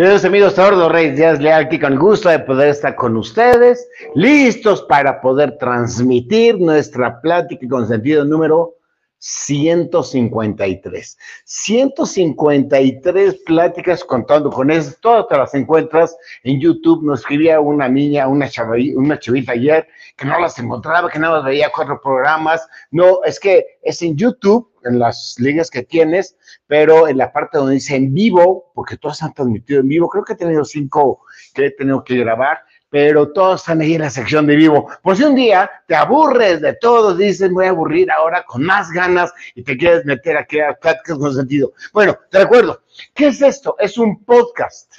Queridos amigos, Eduardo Reyes Díaz Leal, aquí con gusto de poder estar con ustedes, listos para poder transmitir nuestra plática con sentido número 153. 153 pláticas contando con eso, todas te las encuentras en YouTube. Nos escribía una niña, una, una chavita ayer que no las encontraba, que nada más veía cuatro programas. No, es que es en YouTube, en las ligas que tienes, pero en la parte donde dice en vivo, porque todas han transmitido en vivo, creo que he tenido cinco que he tenido que grabar pero todos están ahí en la sección de vivo. Por si un día te aburres de todos, dices, voy a aburrir ahora con más ganas y te quieres meter a crear pláticas con sentido. Bueno, te recuerdo, ¿qué es esto? Es un podcast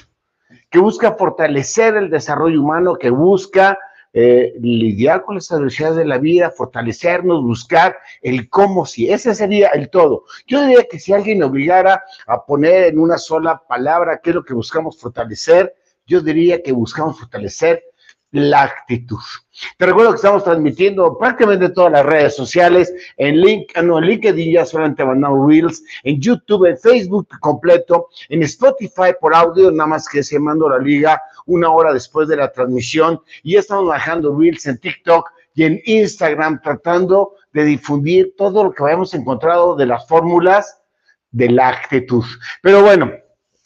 que busca fortalecer el desarrollo humano, que busca eh, lidiar con las adversidades de la vida, fortalecernos, buscar el cómo si. Ese sería el todo. Yo diría que si alguien obligara a poner en una sola palabra qué es lo que buscamos fortalecer, yo diría que buscamos fortalecer la actitud. Te recuerdo que estamos transmitiendo prácticamente todas las redes sociales, en, link, no, en LinkedIn ya solamente mandamos Reels, en YouTube, en Facebook completo, en Spotify por audio, nada más que se mando la liga una hora después de la transmisión, y estamos bajando Reels en TikTok y en Instagram tratando de difundir todo lo que hayamos encontrado de las fórmulas de la actitud. Pero bueno,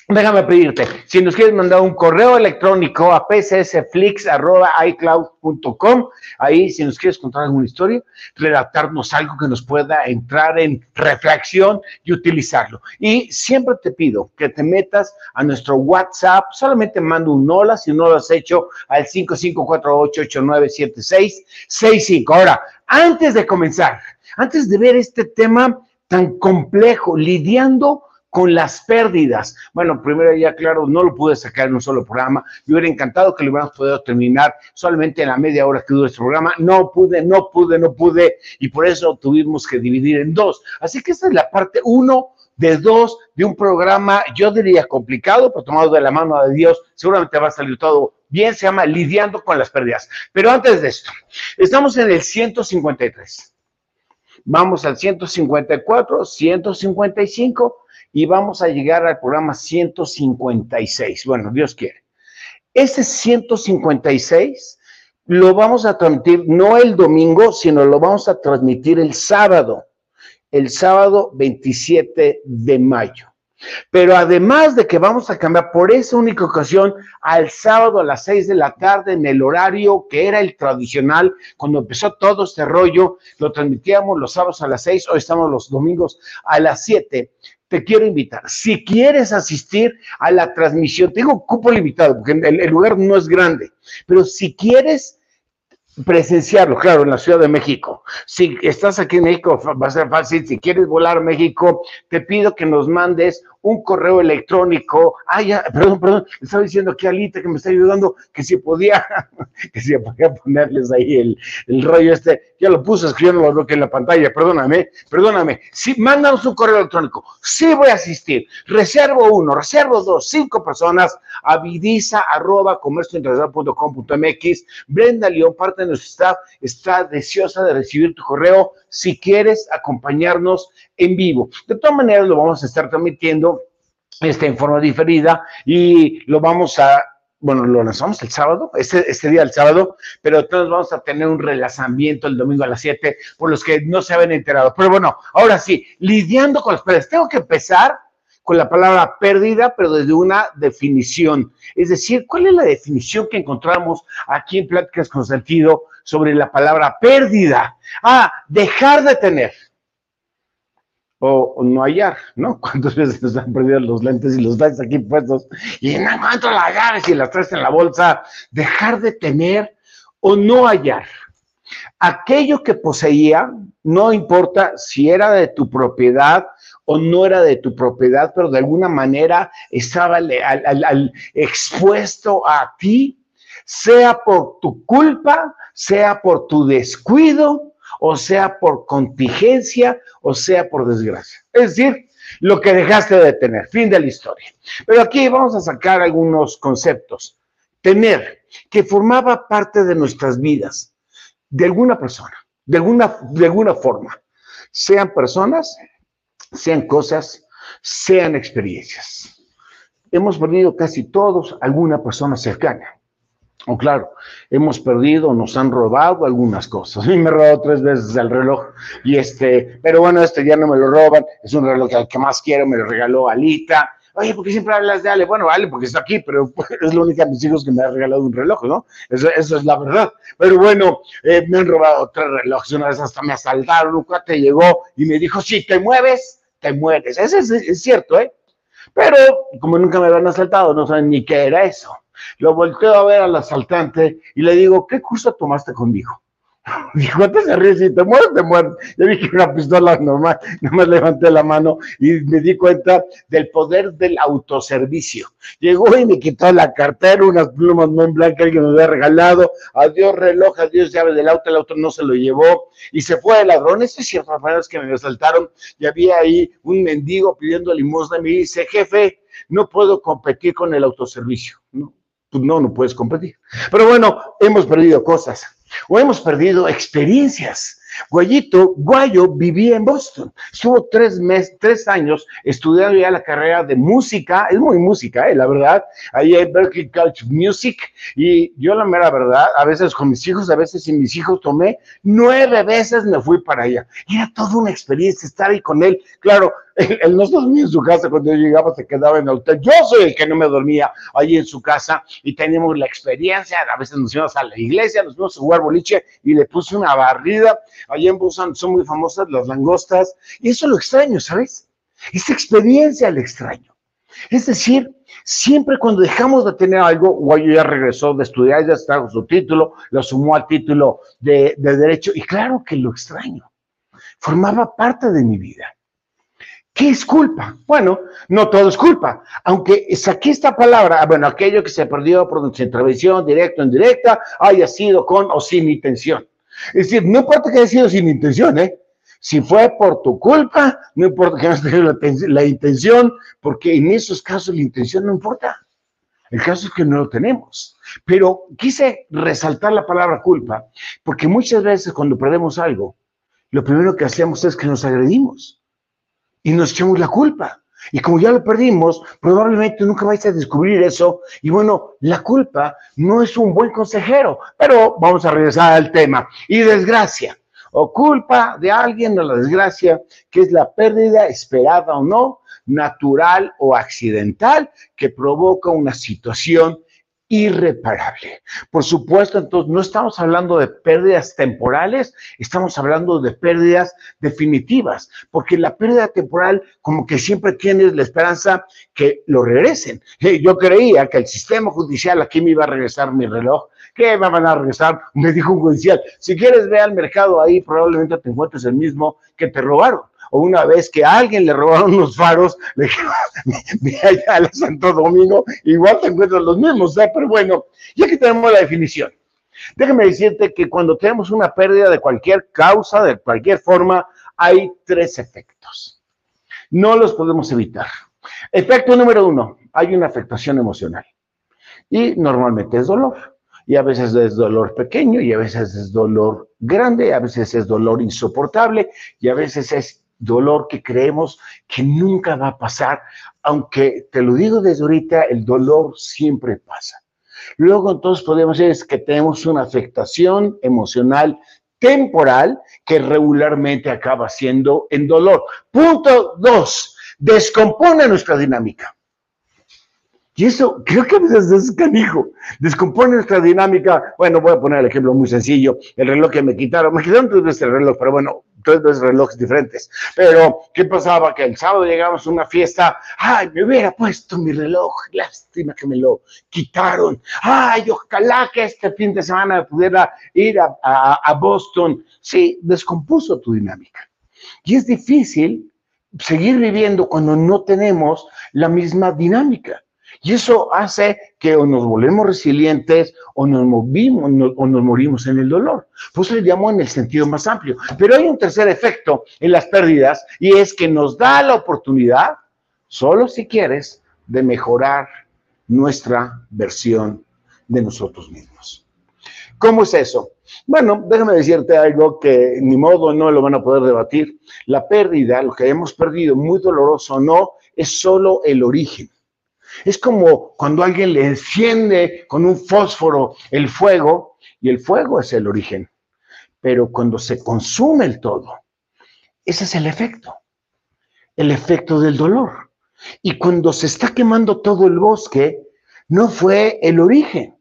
Déjame pedirte, si nos quieres mandar un correo electrónico a pcsflix.icloud.com, ahí si nos quieres contar alguna historia, redactarnos algo que nos pueda entrar en reflexión y utilizarlo. Y siempre te pido que te metas a nuestro WhatsApp, solamente mando un hola si no lo has hecho al 5548897665. Ahora, antes de comenzar, antes de ver este tema tan complejo, lidiando las pérdidas. Bueno, primero ya claro, no lo pude sacar en un solo programa. Yo hubiera encantado que lo hubiéramos podido terminar solamente en la media hora que duró este programa. No pude, no pude, no pude y por eso tuvimos que dividir en dos. Así que esta es la parte uno de dos de un programa, yo diría complicado, pero tomado de la mano de Dios, seguramente va a salir todo bien, se llama Lidiando con las pérdidas. Pero antes de esto, estamos en el 153. Vamos al 154, 155 y vamos a llegar al programa 156. Bueno, Dios quiere. Ese 156 lo vamos a transmitir no el domingo, sino lo vamos a transmitir el sábado, el sábado 27 de mayo. Pero además de que vamos a cambiar por esa única ocasión al sábado a las 6 de la tarde en el horario que era el tradicional, cuando empezó todo este rollo, lo transmitíamos los sábados a las 6, hoy estamos los domingos a las 7 te quiero invitar. Si quieres asistir a la transmisión, tengo cupo limitado porque el, lugar no es grande, pero si quieres presenciarlo, claro, en la Ciudad de México. Si estás aquí en México, va a ser fácil. Si quieres volar a México, te pido que nos mandes un correo electrónico. Ah, ya, perdón, perdón, estaba diciendo aquí a Alita que me está ayudando, que si podía, que si podía ponerles ahí el, el rollo este. Ya lo puse escribiendo lo que en la pantalla, perdóname, perdóname. Sí, mándanos un correo electrónico. Sí voy a asistir. Reservo uno, reservo dos, cinco personas a vidisa arroba comerciointernacional.com.mx. Brenda León, parte de nuestro staff, está deseosa de recibir tu correo si quieres acompañarnos en vivo. De todas maneras, lo vamos a estar transmitiendo este, en forma diferida y lo vamos a, bueno, lo lanzamos el sábado, este, este día el sábado, pero entonces vamos a tener un relazamiento el domingo a las 7 por los que no se habían enterado. Pero bueno, ahora sí, lidiando con las pérdidas, tengo que empezar con la palabra pérdida, pero desde una definición. Es decir, ¿cuál es la definición que encontramos aquí en Pláticas con Sentido sobre la palabra pérdida? Ah, dejar de tener o, no hallar, ¿no? ¿Cuántas veces nos han perdido los lentes y los lentes aquí puestos y no encuentro las llaves y las traes en la bolsa? Dejar de tener o no hallar. Aquello que poseía, no importa si era de tu propiedad o no era de tu propiedad, pero de alguna manera estaba expuesto a ti, sea por tu culpa, sea por tu descuido, o sea por contingencia, o sea por desgracia. Es decir, lo que dejaste de tener, fin de la historia. Pero aquí vamos a sacar algunos conceptos. Tener, que formaba parte de nuestras vidas, de alguna persona, de alguna, de alguna forma, sean personas, sean cosas, sean experiencias. hemos perdido casi todos alguna persona cercana. O claro, hemos perdido, nos han robado algunas cosas. A mí me robado tres veces el reloj y este, pero bueno, este ya no me lo roban. Es un reloj al que más quiero, me lo regaló Alita. Oye, ¿por qué siempre hablas de Ale? Bueno, Ale, porque está aquí, pero es la única de mis hijos que me ha regalado un reloj, ¿no? Eso, eso es la verdad. Pero bueno, eh, me han robado tres relojes. Una vez hasta me asaltaron, un cuate llegó y me dijo, si te mueves, te mueres. Eso es, es cierto, ¿eh? Pero como nunca me habían asaltado, no saben ni qué era eso. Lo volteo a ver al asaltante y le digo, ¿qué curso tomaste conmigo? Dijo, te se ríe, si te mueres, te mueres. Yo dije una pistola normal, nomás levanté la mano y me di cuenta del poder del autoservicio. Llegó y me quitó la cartera, unas plumas muy blancas que me había regalado, adiós reloj, adiós llave del auto, el auto no se lo llevó y se fue el ladrón. Ese es cierto, que me asaltaron y había ahí un mendigo pidiendo limosna y me dice, jefe, no puedo competir con el autoservicio. No, no, puedes competir. Pero bueno, hemos perdido cosas o hemos perdido experiencias. Guayito, Guayo vivía en Boston. Estuvo tres meses, tres años estudiando ya la carrera de música. Es muy música, eh, la verdad. Ahí hay Berkeley College Music. Y yo, la mera verdad, a veces con mis hijos, a veces sin mis hijos, tomé nueve veces me fui para allá. Era toda una experiencia estar ahí con él. Claro, él, no dormía en su casa cuando yo llegaba, se quedaba en el hotel. Yo soy el que no me dormía ahí en su casa y teníamos la experiencia. A veces nos íbamos a la iglesia, nos íbamos a jugar boliche y le puse una barrida. Allí en Busan son muy famosas las langostas y eso lo extraño, ¿sabes? Esa experiencia le extraño. Es decir, siempre cuando dejamos de tener algo, Guayo ya regresó de estudiar, ya está su título, lo sumó al título de, de Derecho y claro que lo extraño. Formaba parte de mi vida. ¿Qué es culpa? Bueno, no todo es culpa, aunque saqué esta palabra, bueno, aquello que se perdió por intervención, directa o indirecta, haya sido con o sin intención. Es decir, no importa que haya sido sin intención, ¿eh? Si fue por tu culpa, no importa que no tenido la, intención, porque en esos casos la intención no importa. El caso es que no lo tenemos. Pero quise resaltar la palabra culpa, porque muchas veces cuando perdemos algo, lo primero que hacemos es que nos agredimos y nos echamos la culpa. Y como ya lo perdimos, probablemente nunca vais a descubrir eso. Y bueno, la culpa no es un buen consejero, pero vamos a regresar al tema. Y desgracia, o culpa de alguien o la desgracia, que es la pérdida esperada o no, natural o accidental, que provoca una situación irreparable. Por supuesto, entonces no estamos hablando de pérdidas temporales, estamos hablando de pérdidas definitivas, porque la pérdida temporal como que siempre tienes la esperanza que lo regresen. Yo creía que el sistema judicial aquí me iba a regresar mi reloj, que me van a regresar, me dijo un judicial, si quieres ve al mercado ahí, probablemente te encuentres el mismo que te robaron o una vez que a alguien le robaron unos faros, le dije, ve allá a Santo Domingo, igual te encuentras los mismos, ¿eh? pero bueno, ya que tenemos la definición, déjame decirte que cuando tenemos una pérdida de cualquier causa, de cualquier forma, hay tres efectos. No los podemos evitar. Efecto número uno, hay una afectación emocional. Y normalmente es dolor. Y a veces es dolor pequeño, y a veces es dolor grande, a veces es dolor insoportable, y a veces es dolor que creemos que nunca va a pasar, aunque te lo digo desde ahorita, el dolor siempre pasa. Luego entonces podemos decir que tenemos una afectación emocional temporal que regularmente acaba siendo en dolor. Punto dos, descompone nuestra dinámica. Y eso creo que a veces es canijo. Descompone nuestra dinámica. Bueno, voy a poner el ejemplo muy sencillo. El reloj que me quitaron. Me quitaron tres veces el reloj, pero bueno, tres veces relojes diferentes. Pero, ¿qué pasaba? Que el sábado llegamos a una fiesta. Ay, me hubiera puesto mi reloj. Lástima que me lo quitaron. Ay, ojalá que este fin de semana pudiera ir a, a Boston. Sí, descompuso tu dinámica. Y es difícil seguir viviendo cuando no tenemos la misma dinámica. Y eso hace que o nos volvemos resilientes o nos movimos o nos morimos en el dolor. Pues le llamo en el sentido más amplio. Pero hay un tercer efecto en las pérdidas y es que nos da la oportunidad, solo si quieres, de mejorar nuestra versión de nosotros mismos. ¿Cómo es eso? Bueno, déjame decirte algo que ni modo no lo van a poder debatir. La pérdida, lo que hemos perdido, muy doloroso o no, es solo el origen Es como cuando alguien le enciende con un fósforo el fuego y el fuego es el origen. Pero cuando se consume el todo, ese es el efecto, el efecto del dolor. Y cuando se está quemando todo el bosque, no fue el origen,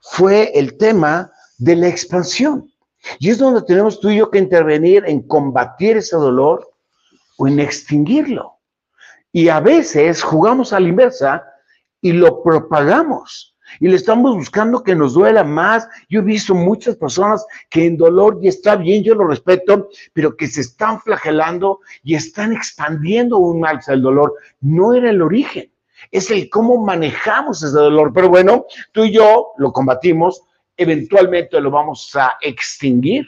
fue el tema de la expansión. Y es donde tenemos tú y yo que intervenir en combatir ese dolor o en extinguirlo. Y a veces jugamos a la inversa y lo propagamos. Y le estamos buscando que nos duela más. Yo he visto muchas personas que en dolor, y está bien, yo lo respeto, pero que se están flagelando y están expandiendo un mal el dolor. No era el origen, es el cómo manejamos ese dolor. Pero bueno, tú y yo lo combatimos, eventualmente lo vamos a extinguir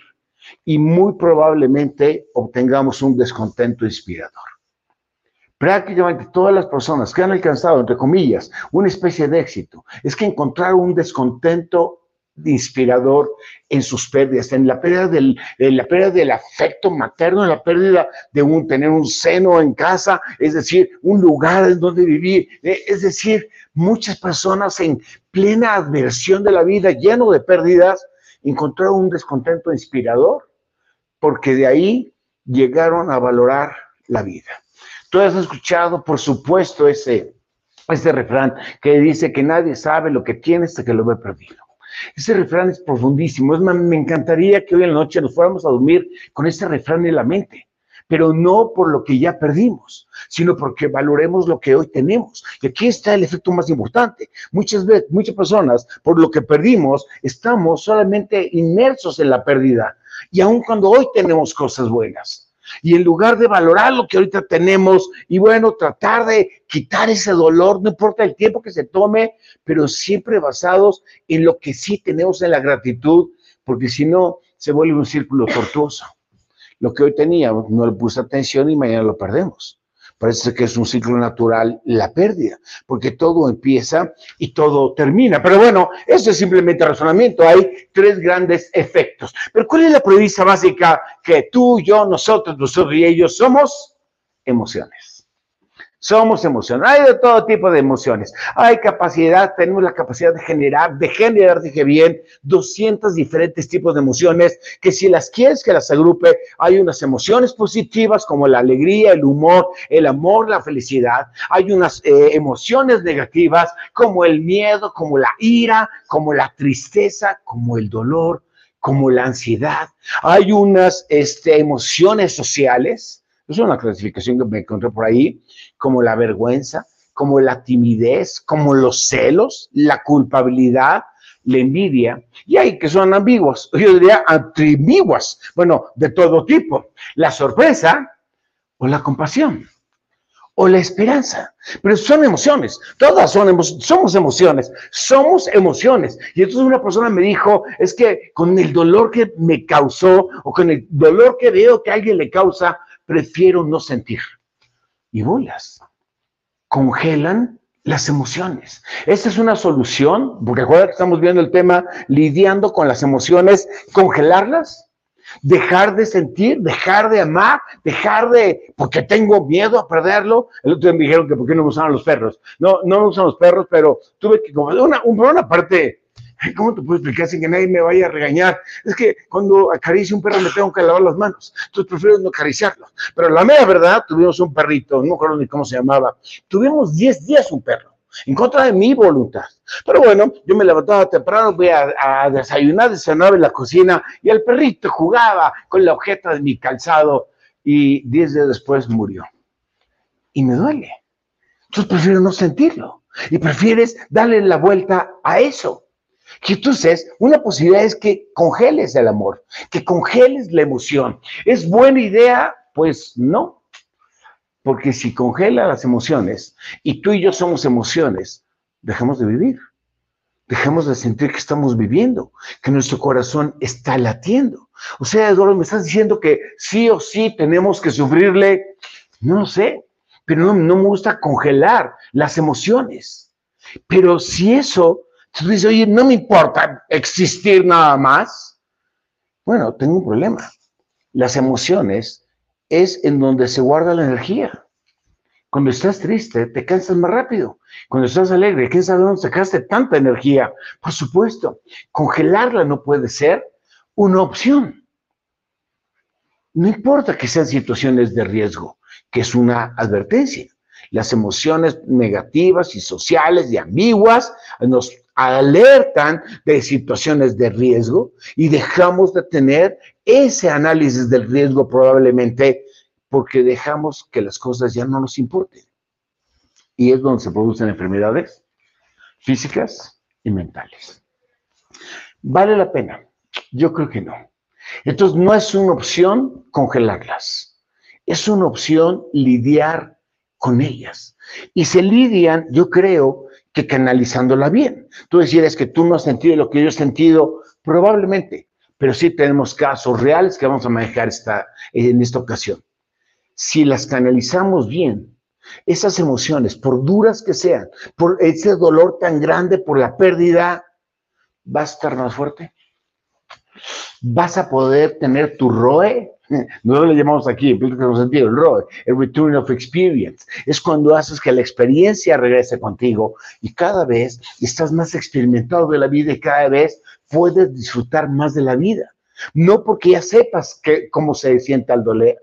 y muy probablemente obtengamos un descontento inspirador. Prácticamente todas las personas que han alcanzado, entre comillas, una especie de éxito, es que encontraron un descontento inspirador en sus pérdidas, en la pérdida del, la pérdida del afecto materno, en la pérdida de un, tener un seno en casa, es decir, un lugar en donde vivir, eh, es decir, muchas personas en plena adversión de la vida, lleno de pérdidas, encontraron un descontento inspirador, porque de ahí llegaron a valorar la vida. Tú has escuchado, por supuesto, ese, ese refrán que dice que nadie sabe lo que tiene hasta que lo ve perdido. Ese refrán es profundísimo. Me encantaría que hoy en la noche nos fuéramos a dormir con ese refrán en la mente, pero no por lo que ya perdimos, sino porque valoremos lo que hoy tenemos. Y aquí está el efecto más importante. Muchas veces, muchas personas, por lo que perdimos, estamos solamente inmersos en la pérdida. Y aun cuando hoy tenemos cosas buenas, y en lugar de valorar lo que ahorita tenemos y bueno, tratar de quitar ese dolor, no importa el tiempo que se tome, pero siempre basados en lo que sí tenemos en la gratitud, porque si no, se vuelve un círculo tortuoso. Lo que hoy teníamos, no le puse atención y mañana lo perdemos. Parece que es un ciclo natural la pérdida, porque todo empieza y todo termina. Pero bueno, eso es simplemente razonamiento. Hay tres grandes efectos. Pero ¿cuál es la premisa básica que tú, yo, nosotros, nosotros y ellos somos? Emociones. Somos emociones. Hay de todo tipo de emociones. Hay capacidad, tenemos la capacidad de generar, de generar, dije bien, 200 diferentes tipos de emociones que si las quieres que las agrupe, hay unas emociones positivas como la alegría, el humor, el amor, la felicidad. Hay unas eh, emociones negativas como el miedo, como la ira, como la tristeza, como el dolor, como la ansiedad. Hay unas este, emociones sociales es una clasificación que me encontré por ahí, como la vergüenza, como la timidez, como los celos, la culpabilidad, la envidia, y hay que son ambiguos, yo diría ambiguas, bueno, de todo tipo, la sorpresa o la compasión o la esperanza, pero son emociones, todas son emociones, somos emociones, somos emociones. Y entonces una persona me dijo, es que con el dolor que me causó o con el dolor que veo que alguien le causa, prefiero no sentir. Y bolas, congelan las emociones. Esta es una solución, porque recuerda que estamos viendo el tema lidiando con las emociones, congelarlas, dejar de sentir, dejar de amar, dejar de, porque tengo miedo a perderlo. El otro día me dijeron que por qué no me usaban los perros. No, no me usan los perros, pero tuve que, una, una parte ¿Cómo te puedo explicar sin que nadie me vaya a regañar? Es que cuando acaricio un perro me tengo que lavar las manos, entonces prefiero no acariciarlo. Pero la mera verdad, tuvimos un perrito, no recuerdo ni cómo se llamaba, tuvimos 10 días un perro, en contra de mi voluntad. Pero bueno, yo me levantaba temprano, voy a, a desayunar, desayunaba en la cocina y el perrito jugaba con la objeta de mi calzado y 10 días después murió. Y me duele. Entonces prefiero no sentirlo y prefieres darle la vuelta a eso. Y entonces, una posibilidad es que congeles el amor, que congeles la emoción. ¿Es buena idea? Pues no. Porque si congela las emociones y tú y yo somos emociones, dejemos de vivir. Dejemos de sentir que estamos viviendo, que nuestro corazón está latiendo. O sea, Eduardo, me estás diciendo que sí o sí tenemos que sufrirle. No lo sé, pero no, no me gusta congelar las emociones. Pero si eso tú dices, oye, no me importa existir nada más. Bueno, tengo un problema. Las emociones es en donde se guarda la energía. Cuando estás triste, te cansas más rápido. Cuando estás alegre, ¿quién sabe dónde sacaste tanta energía? Por supuesto, congelarla no puede ser una opción. No importa que sean situaciones de riesgo, que es una advertencia. Las emociones negativas y sociales y ambiguas nos alertan de situaciones de riesgo y dejamos de tener ese análisis del riesgo probablemente porque dejamos que las cosas ya no nos importen. Y es donde se producen enfermedades físicas y mentales. ¿Vale la pena? Yo creo que no. Entonces no es una opción congelarlas, es una opción lidiar con ellas. Y se lidian, yo creo, que canalizándola bien. Tú decías que tú no has sentido lo que yo he sentido, probablemente, pero sí tenemos casos reales que vamos a manejar esta, en esta ocasión si las canalizamos bien, esas emociones, por duras que sean, por ese dolor tan grande por la pérdida, va a estar más fuerte. Vas a poder tener tu ROE, no lo llamamos aquí, en sentido, el ROE, el Return of Experience. Es cuando haces que la experiencia regrese contigo y cada vez estás más experimentado de la vida y cada vez puedes disfrutar más de la vida. No porque ya sepas que, cómo se siente eh,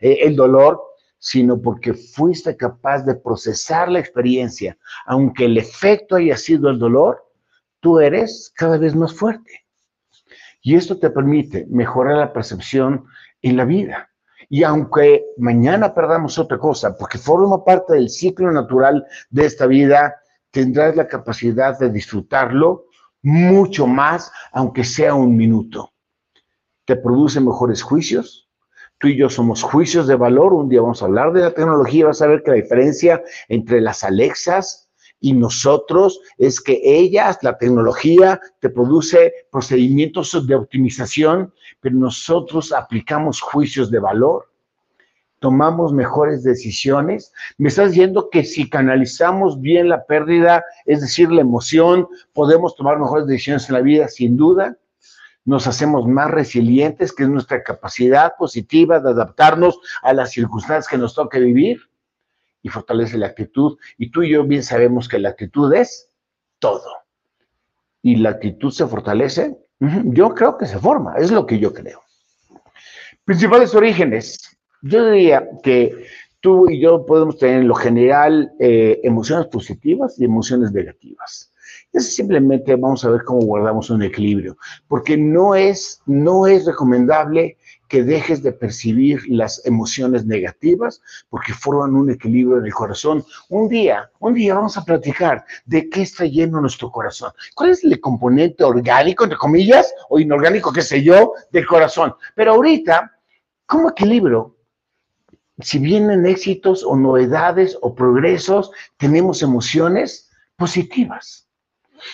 el dolor, sino porque fuiste capaz de procesar la experiencia. Aunque el efecto haya sido el dolor, tú eres cada vez más fuerte. Y esto te permite mejorar la percepción en la vida. Y aunque mañana perdamos otra cosa, porque forma parte del ciclo natural de esta vida, tendrás la capacidad de disfrutarlo mucho más, aunque sea un minuto te produce mejores juicios. Tú y yo somos juicios de valor. Un día vamos a hablar de la tecnología. Vas a ver que la diferencia entre las Alexas y nosotros es que ellas, la tecnología, te produce procedimientos de optimización, pero nosotros aplicamos juicios de valor. Tomamos mejores decisiones. Me estás diciendo que si canalizamos bien la pérdida, es decir, la emoción, podemos tomar mejores decisiones en la vida, sin duda nos hacemos más resilientes, que es nuestra capacidad positiva de adaptarnos a las circunstancias que nos toque vivir y fortalece la actitud. Y tú y yo bien sabemos que la actitud es todo. Y la actitud se fortalece, yo creo que se forma, es lo que yo creo. Principales orígenes. Yo diría que tú y yo podemos tener en lo general eh, emociones positivas y emociones negativas. Es simplemente vamos a ver cómo guardamos un equilibrio, porque no es, no es recomendable que dejes de percibir las emociones negativas porque forman un equilibrio en el corazón. Un día, un día vamos a platicar de qué está lleno nuestro corazón. ¿Cuál es el componente orgánico, entre comillas, o inorgánico, qué sé yo, del corazón? Pero ahorita, ¿cómo equilibrio? Si vienen éxitos o novedades o progresos, tenemos emociones positivas.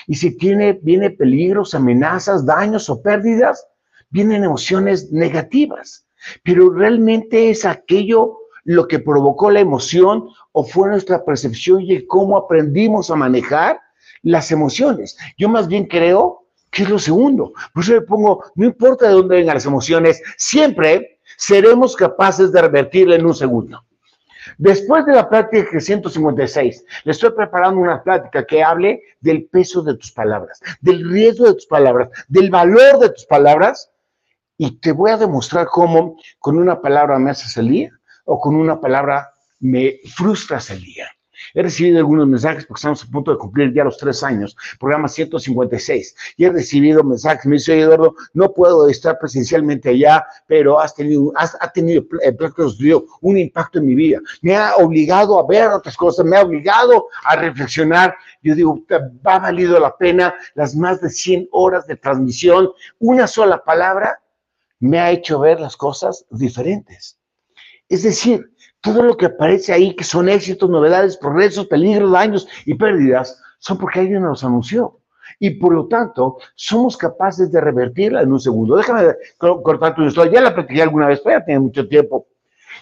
Y si tiene, viene peligros, amenazas, daños o pérdidas, vienen emociones negativas. Pero realmente es aquello lo que provocó la emoción o fue nuestra percepción y cómo aprendimos a manejar las emociones. Yo más bien creo que es lo segundo. Por eso le pongo, no importa de dónde vengan las emociones, siempre seremos capaces de revertirla en un segundo. Después de la plática 156, le estoy preparando una plática que hable del peso de tus palabras, del riesgo de tus palabras, del valor de tus palabras, y te voy a demostrar cómo con una palabra me haces el día o con una palabra me frustras el día. He recibido algunos mensajes porque estamos a punto de cumplir ya los tres años, programa 156, y he recibido mensajes, me dice, Eduardo, no puedo estar presencialmente allá, pero has tenido, has, ha tenido eh, un impacto en mi vida. Me ha obligado a ver otras cosas, me ha obligado a reflexionar. Yo digo, va valido la pena las más de 100 horas de transmisión. Una sola palabra me ha hecho ver las cosas diferentes. Es decir, todo lo que aparece ahí, que son éxitos, novedades, progresos, peligros, daños y pérdidas, son porque alguien nos anunció. Y por lo tanto, somos capaces de revertirla en un segundo. Déjame cortar tu historia. Ya la practiqué alguna vez, pero ya tiene mucho tiempo.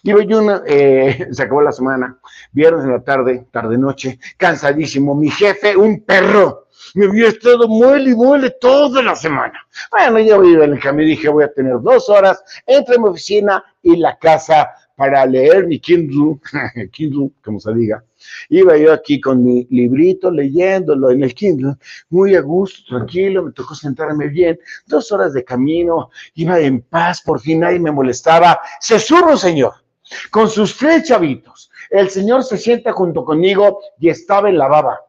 Iba yo una, eh, se acabó la semana, viernes en la tarde, tarde-noche, cansadísimo. Mi jefe, un perro, Me había estado muele y muele toda la semana. Bueno, yo iba en el camino y dije, voy a tener dos horas entre mi oficina y la casa para leer mi Kindle, Kindle, como se diga. Iba yo aquí con mi librito leyéndolo en el Kindle, muy a gusto, tranquilo, me tocó sentarme bien, dos horas de camino, iba en paz, por fin nadie me molestaba. Se surro, señor, con sus tres chavitos. El señor se sienta junto conmigo y estaba en la baba.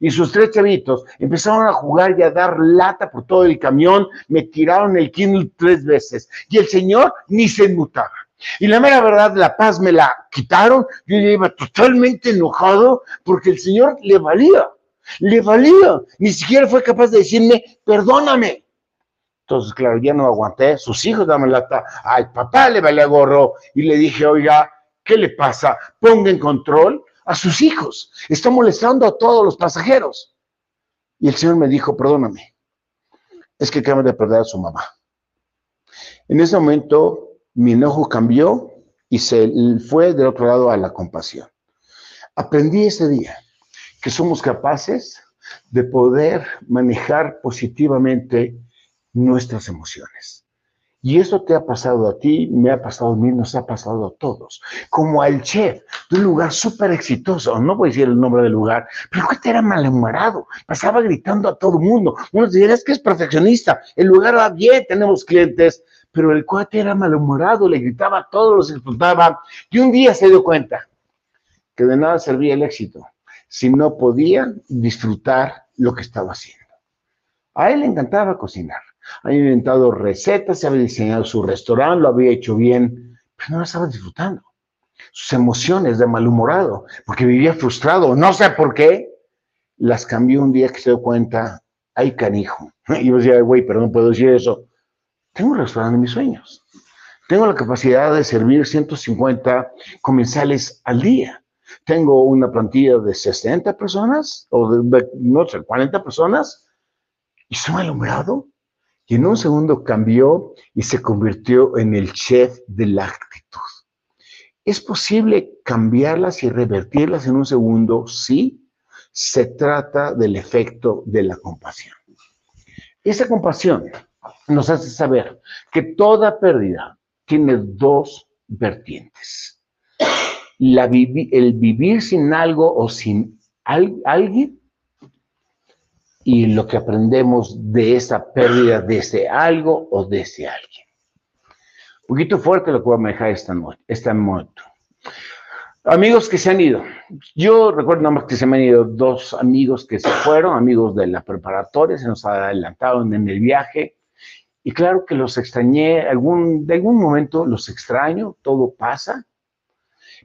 Y sus tres chavitos empezaron a jugar y a dar lata por todo el camión, me tiraron el Kindle tres veces y el señor ni se enmutaba. Y la mera verdad, la paz me la quitaron. Yo ya iba totalmente enojado porque el Señor le valía, le valía. Ni siquiera fue capaz de decirme, perdóname. Entonces, claro, ya no aguanté. Sus hijos dame lata. Ay, papá le valía gorro. Y le dije, oiga, ¿qué le pasa? Ponga en control a sus hijos. Está molestando a todos los pasajeros. Y el Señor me dijo, perdóname. Es que acaba de perder a su mamá. En ese momento mi enojo cambió y se fue del otro lado a la compasión. Aprendí ese día que somos capaces de poder manejar positivamente nuestras emociones. Y eso te ha pasado a ti, me ha pasado a mí, nos ha pasado a todos. Como al chef de un lugar súper exitoso, no voy a decir el nombre del lugar, pero que era malhumorado, pasaba gritando a todo el mundo. Uno diría, es que es perfeccionista, el lugar va bien, tenemos clientes, pero el cuate era malhumorado, le gritaba a todos, los explotaba, y un día se dio cuenta que de nada servía el éxito si no podía disfrutar lo que estaba haciendo. A él le encantaba cocinar, había inventado recetas, se había diseñado su restaurante, lo había hecho bien, pero no lo estaba disfrutando. Sus emociones de malhumorado, porque vivía frustrado, no sé por qué, las cambió un día que se dio cuenta, ay canijo. Y yo decía, güey, pero no puedo decir eso. Tengo un restaurante de mis sueños. Tengo la capacidad de servir 150 comensales al día. Tengo una plantilla de 60 personas o de, no sé, 40 personas y soy alumbrado. Y en un segundo cambió y se convirtió en el chef de la actitud. ¿Es posible cambiarlas y revertirlas en un segundo? Sí. Se trata del efecto de la compasión. Esa compasión nos hace saber que toda pérdida tiene dos vertientes. El vivir sin algo o sin alguien y lo que aprendemos de esa pérdida de ese algo o de ese alguien. Un poquito fuerte lo que voy a manejar esta, noche, esta momento. Amigos que se han ido. Yo recuerdo nada más que se me han ido dos amigos que se fueron, amigos de la preparatoria, se nos adelantaron en el viaje. Y claro que los extrañé, algún, de algún momento los extraño, todo pasa,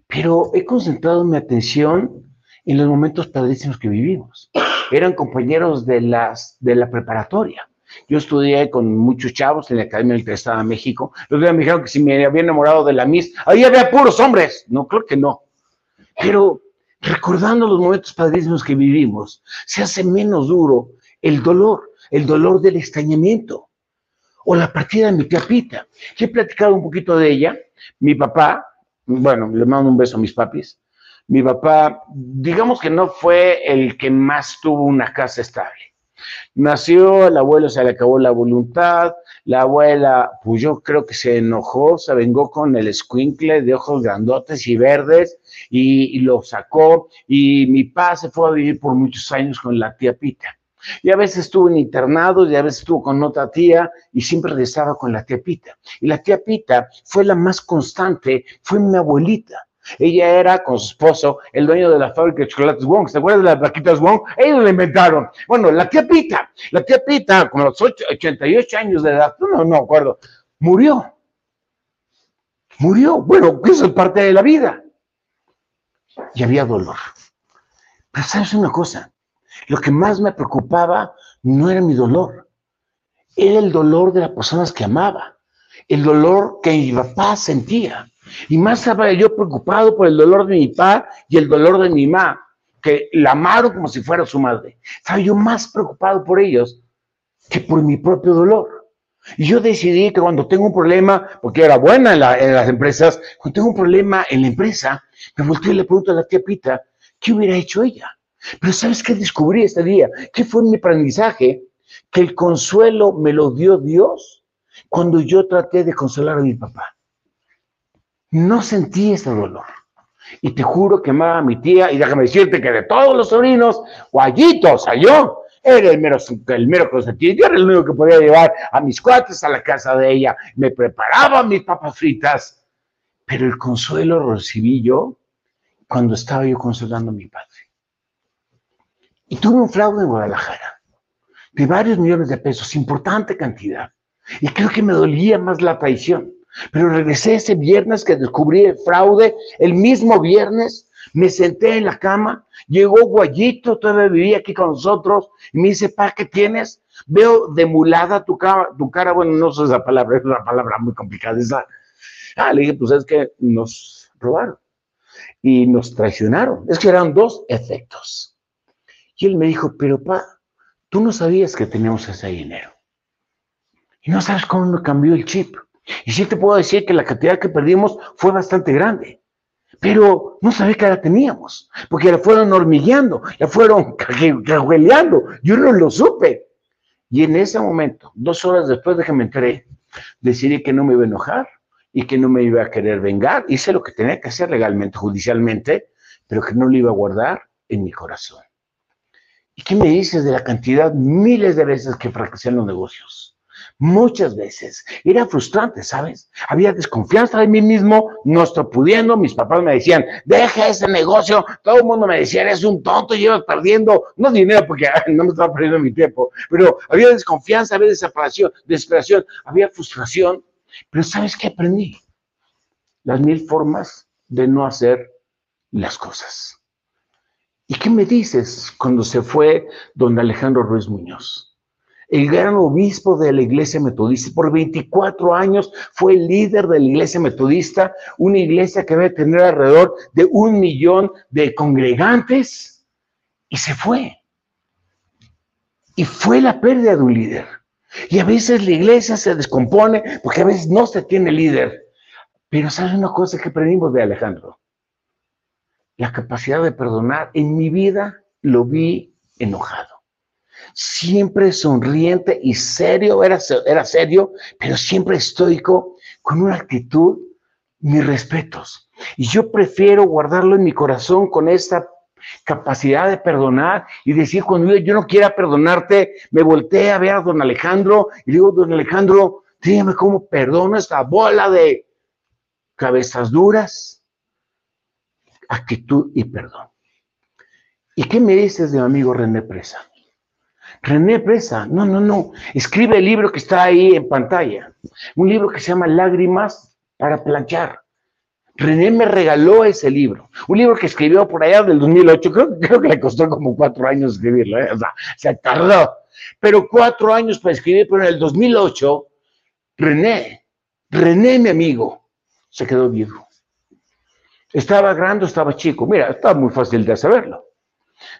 pero he concentrado mi atención en los momentos padrísimos que vivimos. Eran compañeros de, las, de la preparatoria. Yo estudié con muchos chavos en la Academia del Estado de México. Los días me dijeron que si me había enamorado de la Miss, ahí había puros hombres. No, creo que no. Pero recordando los momentos padrísimos que vivimos, se hace menos duro el dolor, el dolor del extrañamiento o la partida de mi tía Pita. he platicado un poquito de ella. Mi papá, bueno, le mando un beso a mis papis. Mi papá, digamos que no fue el que más tuvo una casa estable. Nació, el abuelo se le acabó la voluntad, la abuela, pues yo creo que se enojó, se vengó con el squinkle de ojos grandotes y verdes y, y lo sacó. Y mi papá se fue a vivir por muchos años con la tía Pita. Y a veces estuvo en internado, y a veces estuvo con otra tía, y siempre regresaba con la tía Pita. Y la tía Pita fue la más constante, fue mi abuelita. Ella era con su esposo el dueño de la fábrica de chocolates Wong. ¿Se acuerdan de las vaquitas Wong? Ellos la inventaron. Bueno, la tía Pita, la tía Pita, con los 88 años de edad, no, no acuerdo, murió. Murió. Bueno, eso es parte de la vida. Y había dolor. Pero sabes una cosa, lo que más me preocupaba no era mi dolor, era el dolor de las personas que amaba, el dolor que mi papá sentía. Y más estaba yo preocupado por el dolor de mi papá y el dolor de mi mamá, que la amaron como si fuera su madre. Estaba yo más preocupado por ellos que por mi propio dolor. Y yo decidí que cuando tengo un problema, porque era buena en, las empresas, cuando tengo un problema en la empresa, me volteé y le pregunto a la tía Pita, ¿qué hubiera hecho ella? Pero ¿sabes qué descubrí este día? ¿Qué fue mi aprendizaje? Que el consuelo me lo dio Dios cuando yo traté de consolar a mi papá. No sentí ese dolor. Y te juro que amaba a mi tía, y déjame decirte que de todos los sobrinos, guayitos, a yo, era el mero, el mero consentido. Yo era el único que podía llevar a mis cuates a la casa de ella. Me preparaba mis papas fritas. Pero el consuelo lo recibí yo cuando estaba yo consolando a mi padre. Y tuve un fraude en Guadalajara de varios millones de pesos, importante cantidad. Y creo que me dolía más la traición. Pero regresé ese viernes que descubrí el fraude, el mismo viernes, me senté en la cama, llegó Guayito, todavía vivía aquí con nosotros, y me dice, pa, ¿qué tienes? Veo demulada tu cara, tu cara, bueno, no sé esa palabra, es una palabra muy complicada esa. Ah, le dije, pues es que nos robaron y nos traicionaron. Es que eran dos efectos. Y él me dijo, pero pa, tú no sabías que teníamos ese dinero. Y no sabes cómo me cambió el chip. Y sí te puedo decir que la cantidad que perdimos fue bastante grande, pero no sabía que la teníamos, porque la fueron hormigueando, la fueron cajueleando, yo no lo supe. Y en ese momento, dos horas después de que me enteré, decidí que no me iba a enojar y que no me iba a querer vengar. Hice lo que tenía que hacer legalmente, judicialmente, pero que no lo iba a guardar en mi corazón. ¿Y qué me dices de la cantidad, miles de veces que fracasé en los negocios? Muchas veces. Era frustrante, ¿sabes? Había desconfianza de mí mismo, no estoy pudiendo. Mis papás me decían, deja ese negocio. Todo el mundo me decía, eres un tonto, llevas perdiendo, no dinero porque no me estaba perdiendo mi tiempo, pero había desconfianza, había desesperación, desesperación, había frustración. Pero ¿sabes qué aprendí? Las mil formas de no hacer las cosas. ¿Y qué me dices cuando se fue don Alejandro Ruiz Muñoz? El gran obispo de la iglesia metodista. Por 24 años fue el líder de la iglesia metodista, una iglesia que debe tener alrededor de un millón de congregantes, y se fue. Y fue la pérdida de un líder. Y a veces la iglesia se descompone porque a veces no se tiene líder. Pero ¿sabes una cosa que aprendimos de Alejandro? La capacidad de perdonar. En mi vida lo vi enojado siempre sonriente y serio, era, era serio, pero siempre estoico, con una actitud, mis respetos. Y yo prefiero guardarlo en mi corazón con esta capacidad de perdonar y decir cuando yo, no quiera perdonarte, me volteé a ver a don Alejandro y digo, don Alejandro, dígame cómo perdono esta bola de cabezas duras, actitud y perdón. ¿Y qué me dices de mi amigo René Presa? René Presa, no, no, no, escribe el libro que está ahí en pantalla, un libro que se llama Lágrimas para planchar. René me regaló ese libro, un libro que escribió por allá del 2008, creo, creo que le costó como cuatro años escribirlo, ¿eh? o sea, se tardó, pero cuatro años para escribir, pero en el 2008, René, René mi amigo, se quedó viejo. Estaba grande, estaba chico, mira, está muy fácil de saberlo.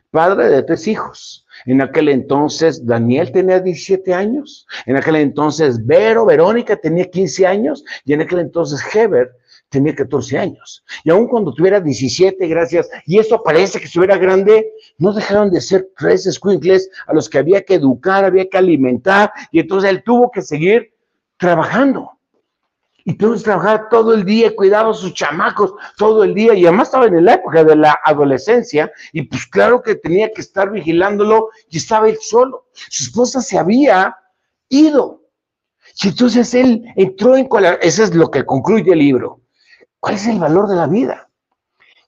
Padre de tres hijos, en aquel entonces Daniel tenía 17 años. En aquel entonces Vero, Verónica tenía 15 años. Y en aquel entonces Heber tenía 14 años. Y aun cuando tuviera 17, gracias, y eso parece que estuviera grande, no dejaron de ser tres squinkles a los que había que educar, había que alimentar. Y entonces él tuvo que seguir trabajando. Y tuvo que trabajar todo el día, cuidaba a sus chamacos todo el día, y además estaba en la época de la adolescencia, y pues claro que tenía que estar vigilándolo, y estaba él solo. Su esposa se había ido. Y entonces él entró en eso es lo que concluye el libro. ¿Cuál es el valor de la vida?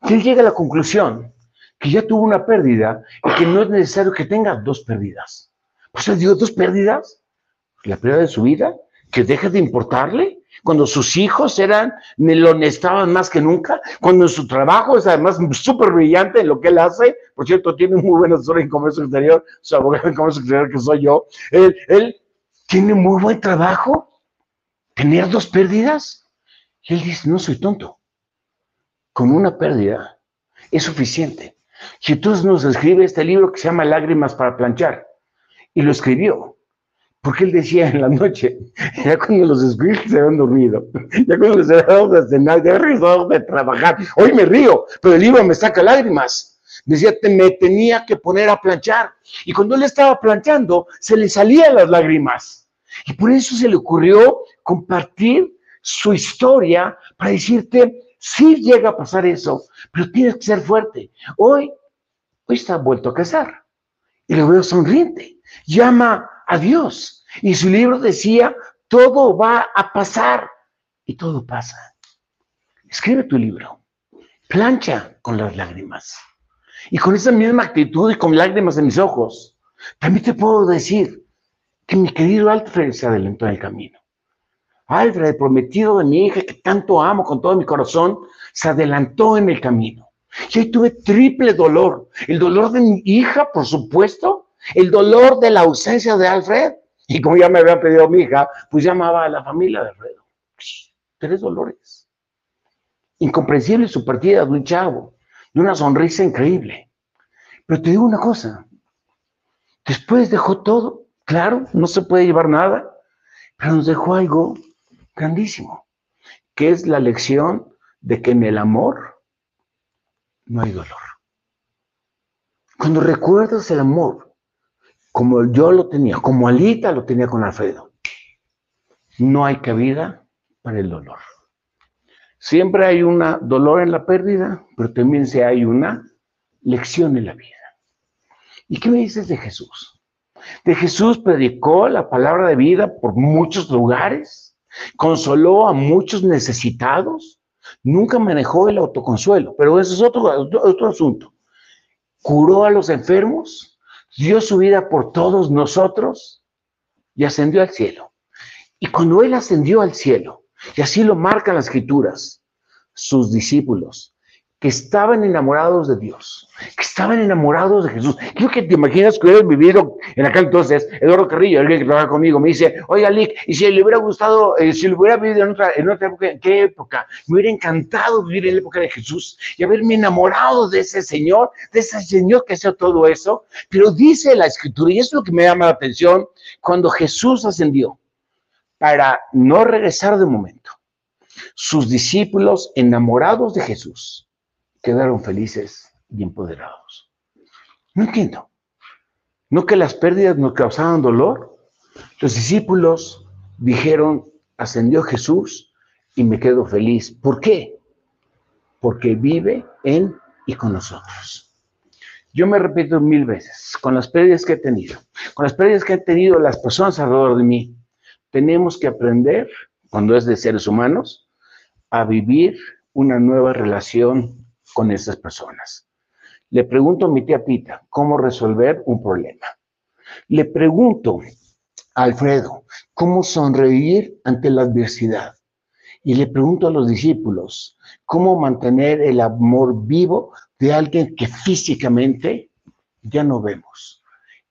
Que él llega a la conclusión que ya tuvo una pérdida y que no es necesario que tenga dos pérdidas. Pues él digo, dos pérdidas, la pérdida de su vida, que deje de importarle, cuando sus hijos eran, lo necesitaban más que nunca, cuando su trabajo es además súper brillante en lo que él hace, por cierto, tiene muy buena historia en comercio exterior, su abogado en comercio exterior que soy yo, él, él tiene muy buen trabajo, tener dos pérdidas, y él dice, no soy tonto, con una pérdida es suficiente. Entonces nos escribe este libro que se llama Lágrimas para planchar, y lo escribió porque él decía en la noche, ya cuando los espíritus se habían dormido, ya cuando les habían dado de cenar, ya regresado de trabajar, hoy me río, pero el libro me saca lágrimas. Decía, te, me tenía que poner a planchar. Y cuando él estaba planchando, se le salían las lágrimas. Y por eso se le ocurrió compartir su historia para decirte, sí llega a pasar eso, pero tienes que ser fuerte. Hoy, hoy está vuelto a casar. Y lo veo sonriente. Llama a Dios. Y su libro decía, todo va a pasar. Y todo pasa. Escribe tu libro. Plancha con las lágrimas. Y con esa misma actitud y con lágrimas en mis ojos, también te puedo decir que mi querido Alfred se adelantó en el camino. Alfred, prometido de mi hija que tanto amo con todo mi corazón, se adelantó en el camino. Y ahí tuve triple dolor. El dolor de mi hija, por supuesto, el dolor de la ausencia de Alfred. Y como ya me había pedido mi hija, pues llamaba a la familia de Alfredo. Tres dolores. Incomprensible su partida de un chavo, de una sonrisa increíble. Pero te digo una cosa, después dejó todo, claro, no se puede llevar nada, pero nos dejó algo grandísimo, que es la lección de que en el amor no hay dolor. Cuando recuerdas el amor, como yo lo tenía, como Alita lo tenía con Alfredo, no hay cabida para el dolor. Siempre hay un dolor en la pérdida, pero también se hay una lección en la vida. ¿Y qué me dices de Jesús? De Jesús predicó la palabra de vida por muchos lugares, consoló a muchos necesitados, nunca manejó el autoconsuelo, pero eso es otro, otro asunto. Curó a los enfermos, dio su vida por todos nosotros y ascendió al cielo. Y cuando Él ascendió al cielo, y así lo marcan las escrituras. Sus discípulos, que estaban enamorados de Dios, que estaban enamorados de Jesús. Creo que te imaginas que hubieras vivido en aquel entonces, Eduardo Carrillo, alguien que trabaja conmigo, me dice, oiga, Lick, y si le hubiera gustado, eh, si le hubiera vivido en otra, en otra época, ¿en qué época? Me hubiera encantado vivir en la época de Jesús y haberme enamorado de ese Señor, de ese Señor que hacía todo eso. Pero dice la Escritura, y es lo que me llama la atención, cuando Jesús ascendió, para no regresar de momento. Sus discípulos, enamorados de Jesús, quedaron felices y empoderados. No entiendo. ¿No que las pérdidas nos causaban dolor? Los discípulos dijeron, ascendió Jesús y me quedo feliz. ¿Por qué? Porque vive en y con nosotros. Yo me repito mil veces, con las pérdidas que he tenido, con las pérdidas que han tenido las personas alrededor de mí, tenemos que aprender, cuando es de seres humanos, a vivir una nueva relación con esas personas. Le pregunto a mi tía Pita cómo resolver un problema. Le pregunto a Alfredo cómo sonreír ante la adversidad. Y le pregunto a los discípulos cómo mantener el amor vivo de alguien que físicamente ya no vemos.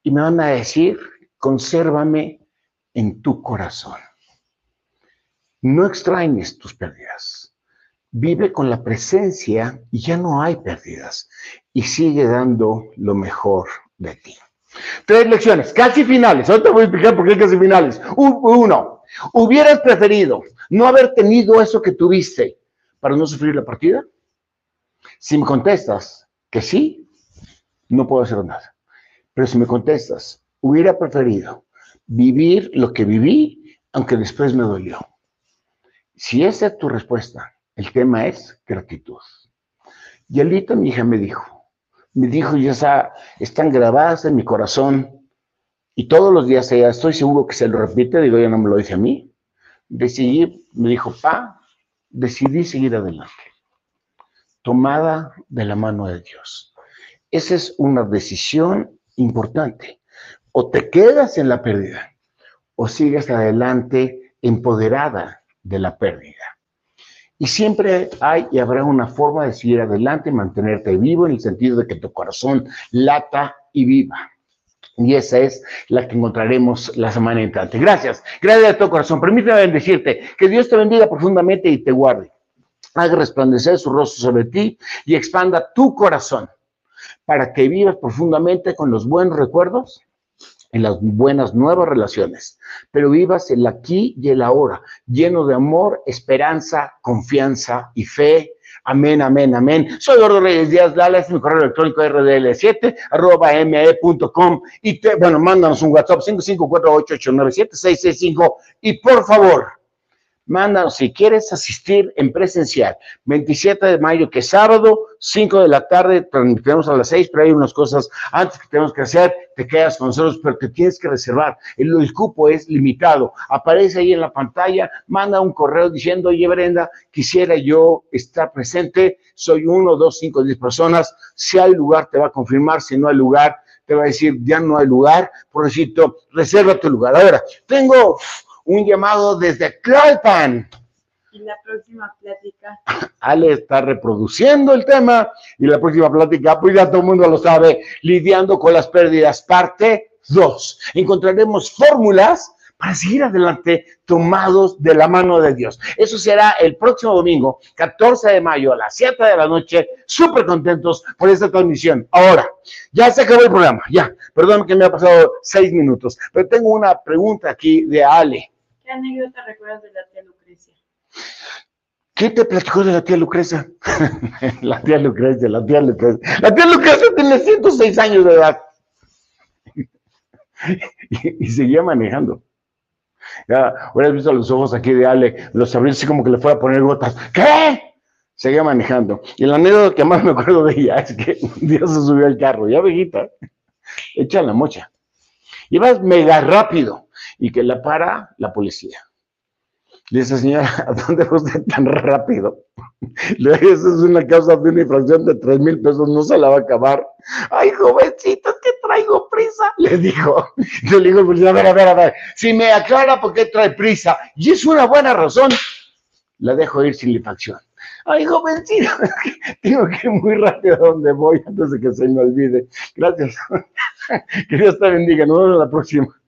Y me van a decir, consérvame en tu corazón. No extrañes tus pérdidas. Vive con la presencia y ya no hay pérdidas. Y sigue dando lo mejor de ti. Tres lecciones, casi finales. Ahora te voy a explicar por qué casi finales. Uno, ¿hubieras preferido no haber tenido eso que tuviste para no sufrir la partida? Si me contestas que sí, no puedo hacer nada. Pero si me contestas, hubiera preferido vivir lo que viví, aunque después me dolió. Si esa es tu respuesta, el tema es gratitud. Y Alita, mi hija, me dijo, me dijo, ya está, están grabadas en mi corazón, y todos los días ella, estoy seguro que se lo repite, digo, ya no me lo dice a mí. Decidí, me dijo, pa, decidí seguir adelante, tomada de la mano de Dios. Esa es una decisión importante o te quedas en la pérdida o sigues adelante empoderada de la pérdida. Y siempre hay y habrá una forma de seguir adelante, mantenerte vivo en el sentido de que tu corazón lata y viva. Y esa es la que encontraremos la semana entrante. Gracias, gracias de todo corazón. Permíteme decirte que Dios te bendiga profundamente y te guarde. Haga resplandecer su rostro sobre ti y expanda tu corazón para que vivas profundamente con los buenos recuerdos en las buenas nuevas relaciones, pero vivas el aquí y el ahora, lleno de amor, esperanza, confianza y fe. Amén, amén, amén. Soy Gordo Reyes Díaz Lala, es mi correo electrónico rdl7 arroba me.com y te, bueno, mándanos un WhatsApp 55488976665 y por favor, mándanos si quieres asistir en presencial. 27 de mayo, que es sábado, 5 de la tarde, transmitimos a las 6, pero hay unas cosas antes que tenemos que hacer, te quedas con nosotros, pero te tienes que reservar. El, el cupo es limitado. Aparece ahí en la pantalla, manda un correo diciendo, oye Brenda, quisiera yo estar presente, soy uno, dos, cinco, diez personas. Si hay lugar, te va a confirmar, si no hay lugar, te va a decir, ya no hay lugar, por necesito, reserva tu lugar. Ahora, tengo un llamado desde Tlalpan. Y la próxima plática. Ale está reproduciendo el tema y la próxima plática, pues ya todo el mundo lo sabe, lidiando con las pérdidas, parte 2. Encontraremos fórmulas para seguir adelante tomados de la mano de Dios. Eso será el próximo domingo, 14 de mayo a las 7 de la noche, súper contentos por esta transmisión. Ahora, ya se acabó el programa, ya, perdón que me ha pasado seis minutos, pero tengo una pregunta aquí de Ale. ¿Qué anécdota recuerdas de la tía Lucrecia? ¿Qué te platicó de la tía Lucrecia? la tía Lucrecia, la tía Lucrecia. La tía Lucrecia tiene 106 años de edad. y, seguía manejando. Ya, hubieras visto los ojos aquí de Ale, los abrió así como que le fue a poner gotas. ¿Qué? Seguía manejando. Y la anécdota que más me acuerdo de ella es que un día se subió al carro, ya viejita, echa la mocha. Iba mega rápido y que la para la policía. Le dice, señora, ¿a dónde va usted tan rápido? Le dice, es una causa de una infracción de tres mil pesos, no se la va a acabar. Ay, jovencito, es que traigo prisa, le dijo. Yo le digo, a ver, a ver, a ver, si me aclara por qué trae prisa, y es una buena razón, la dejo ir sin infracción. Ay, jovencito, tengo que ir muy rápido a donde voy antes de que se me olvide. Gracias. Que Dios te bendiga, nos vemos la próxima.